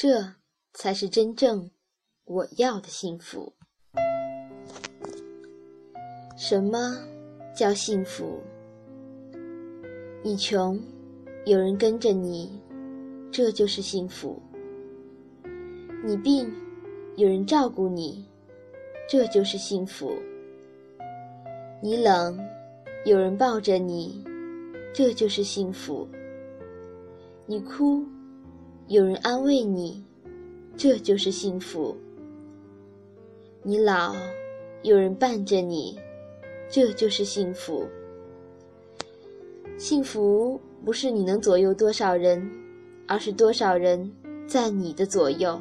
这才是真正我要的幸福。什么叫幸福？你穷，有人跟着你，这就是幸福；你病，有人照顾你，这就是幸福；你冷，有人抱着你，这就是幸福；你哭，有人安慰你，这就是幸福；你老，有人伴着你。这就是幸福。幸福不是你能左右多少人，而是多少人在你的左右。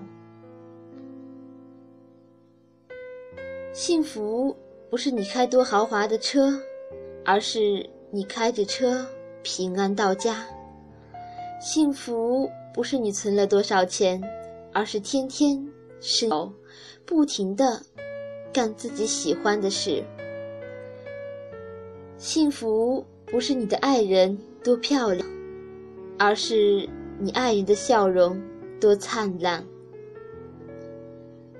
幸福不是你开多豪华的车，而是你开着车平安到家。幸福不是你存了多少钱，而是天天手不停的干自己喜欢的事。幸福不是你的爱人多漂亮，而是你爱人的笑容多灿烂。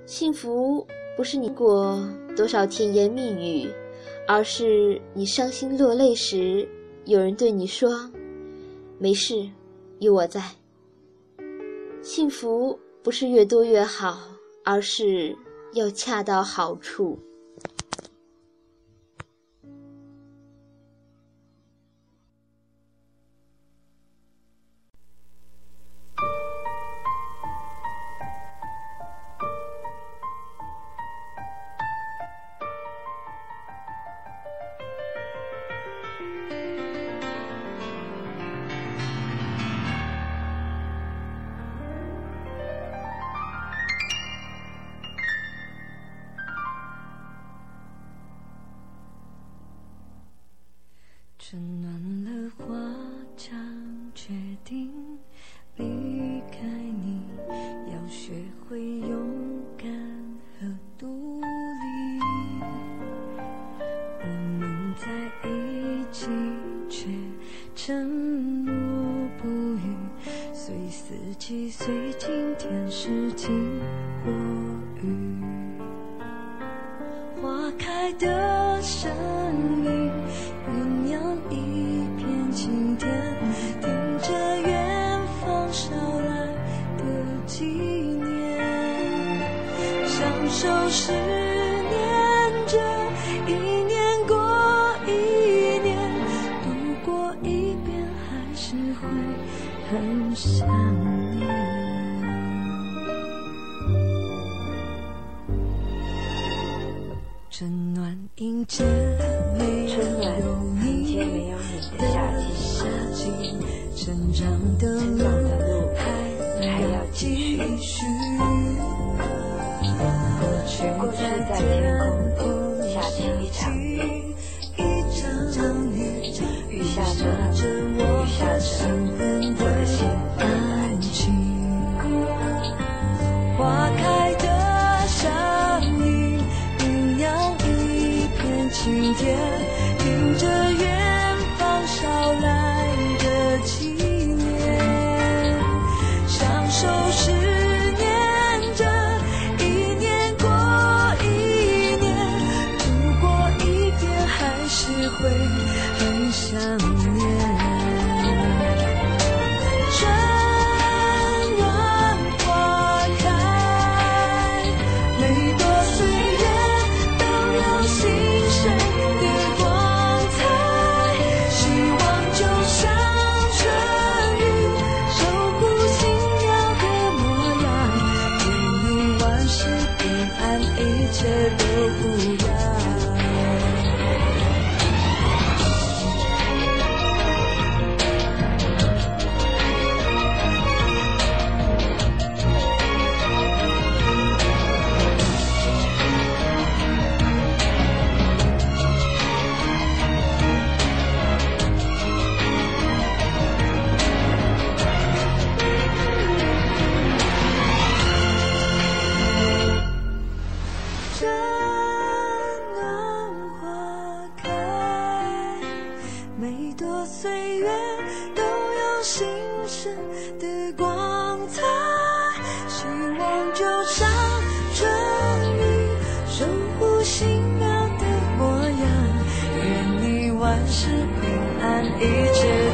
幸福不是你过多少甜言蜜语，而是你伤心落泪时，有人对你说：“没事，有我在。”幸福不是越多越好，而是要恰到好处。会勇敢和独立。我们在一起，却沉默不语，随四季，随今天，时晴是平安一切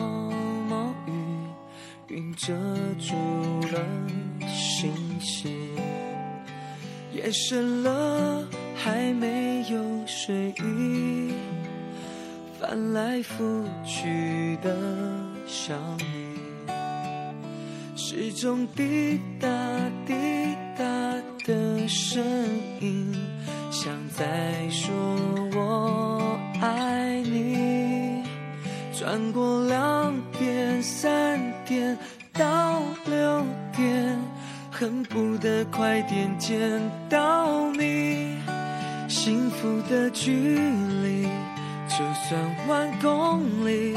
毛毛雨，云遮住了星星。夜深了，还没有睡意，翻来覆去的想你，时钟滴答滴答的声音，像在说我爱。转过两点、三点到六点，恨不得快点见到你。幸福的距离，就算万公里，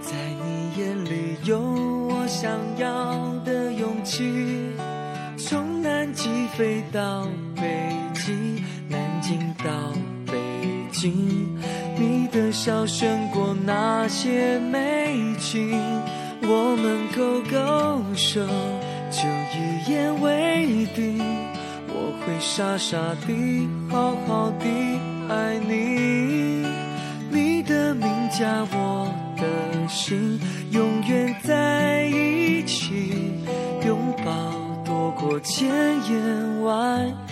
在你眼里有我想要的勇气。从南极飞到北极，南京到北京，的笑胜过那些美景。我们勾勾手，就一言为定。我会傻傻地，好好地爱你。你的名加我的心，永远在一起，拥抱多过千言万语。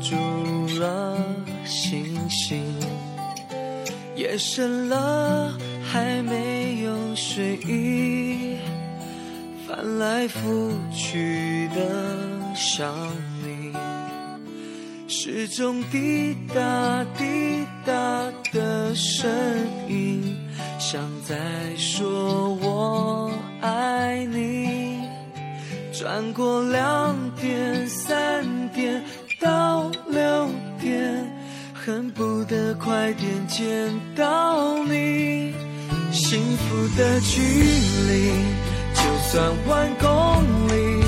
住了星星。夜深了，还没有睡意，翻来覆去的想你。时钟滴答滴答的声音，像在说我爱你。转过两点、三点到六点，恨不得快点见到你。幸福的距离，就算万公里，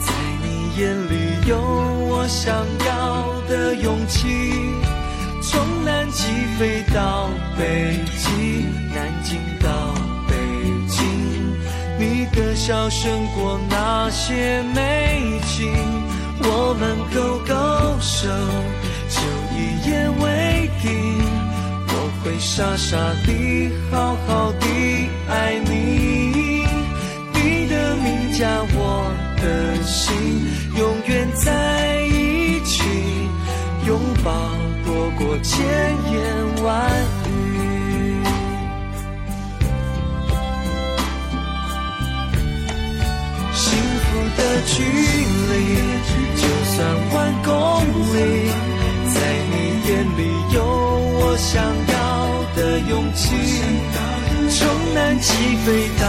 在你眼里有我想要的勇气。从南极飞到北极，南京到北京，你的笑胜过那些美景。我们勾勾手，就一言为定。我会傻傻地，好好地爱你。你的名加我的心，永远在一起，拥抱多过千言万语。幸福的距从南极飞到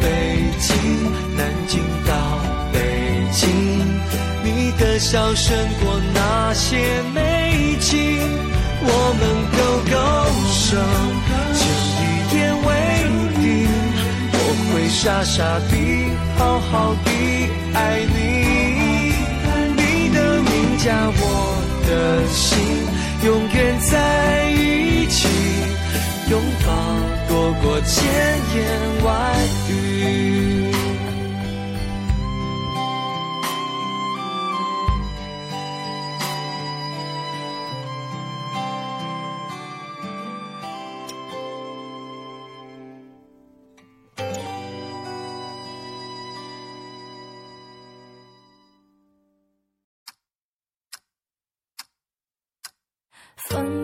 北京，南京到北京，你的笑胜过那些美景。我们勾勾手，就一言为定。我会傻傻地，好好地爱你。你的名加我的心，永远在，拥抱多过千言万语。分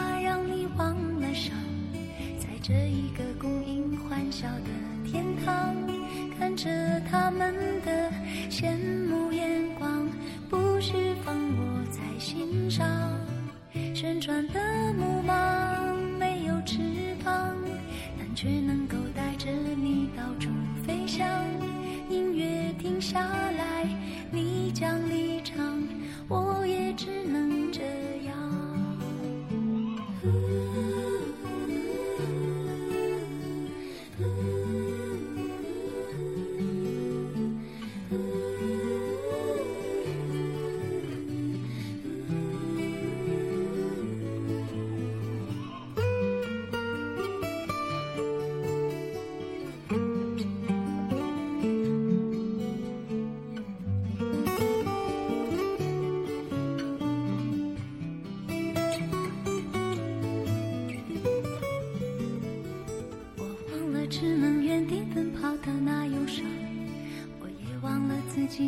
旋转的木马没有翅膀。但却能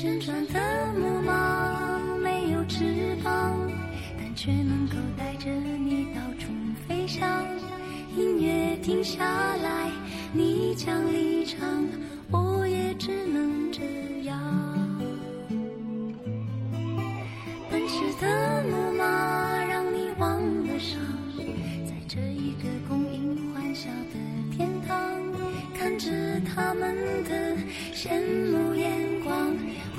旋转的木马没有翅膀，但却能够带着你到处飞翔。音乐停下来，你将离场，我也只能这样。奔驰的木马让你忘了伤，在这一个供应欢笑的天堂，看着他们的羡慕眼，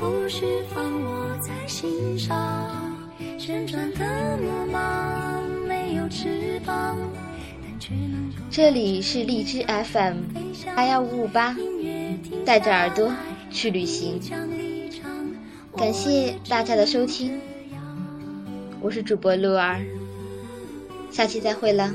不是放我在心上。旋转的木马没有翅膀，但却能够这里是荔枝 FM 八幺五五八，带着耳朵去旅行。感谢大家的收听，我是主播鹿儿，下期再会了。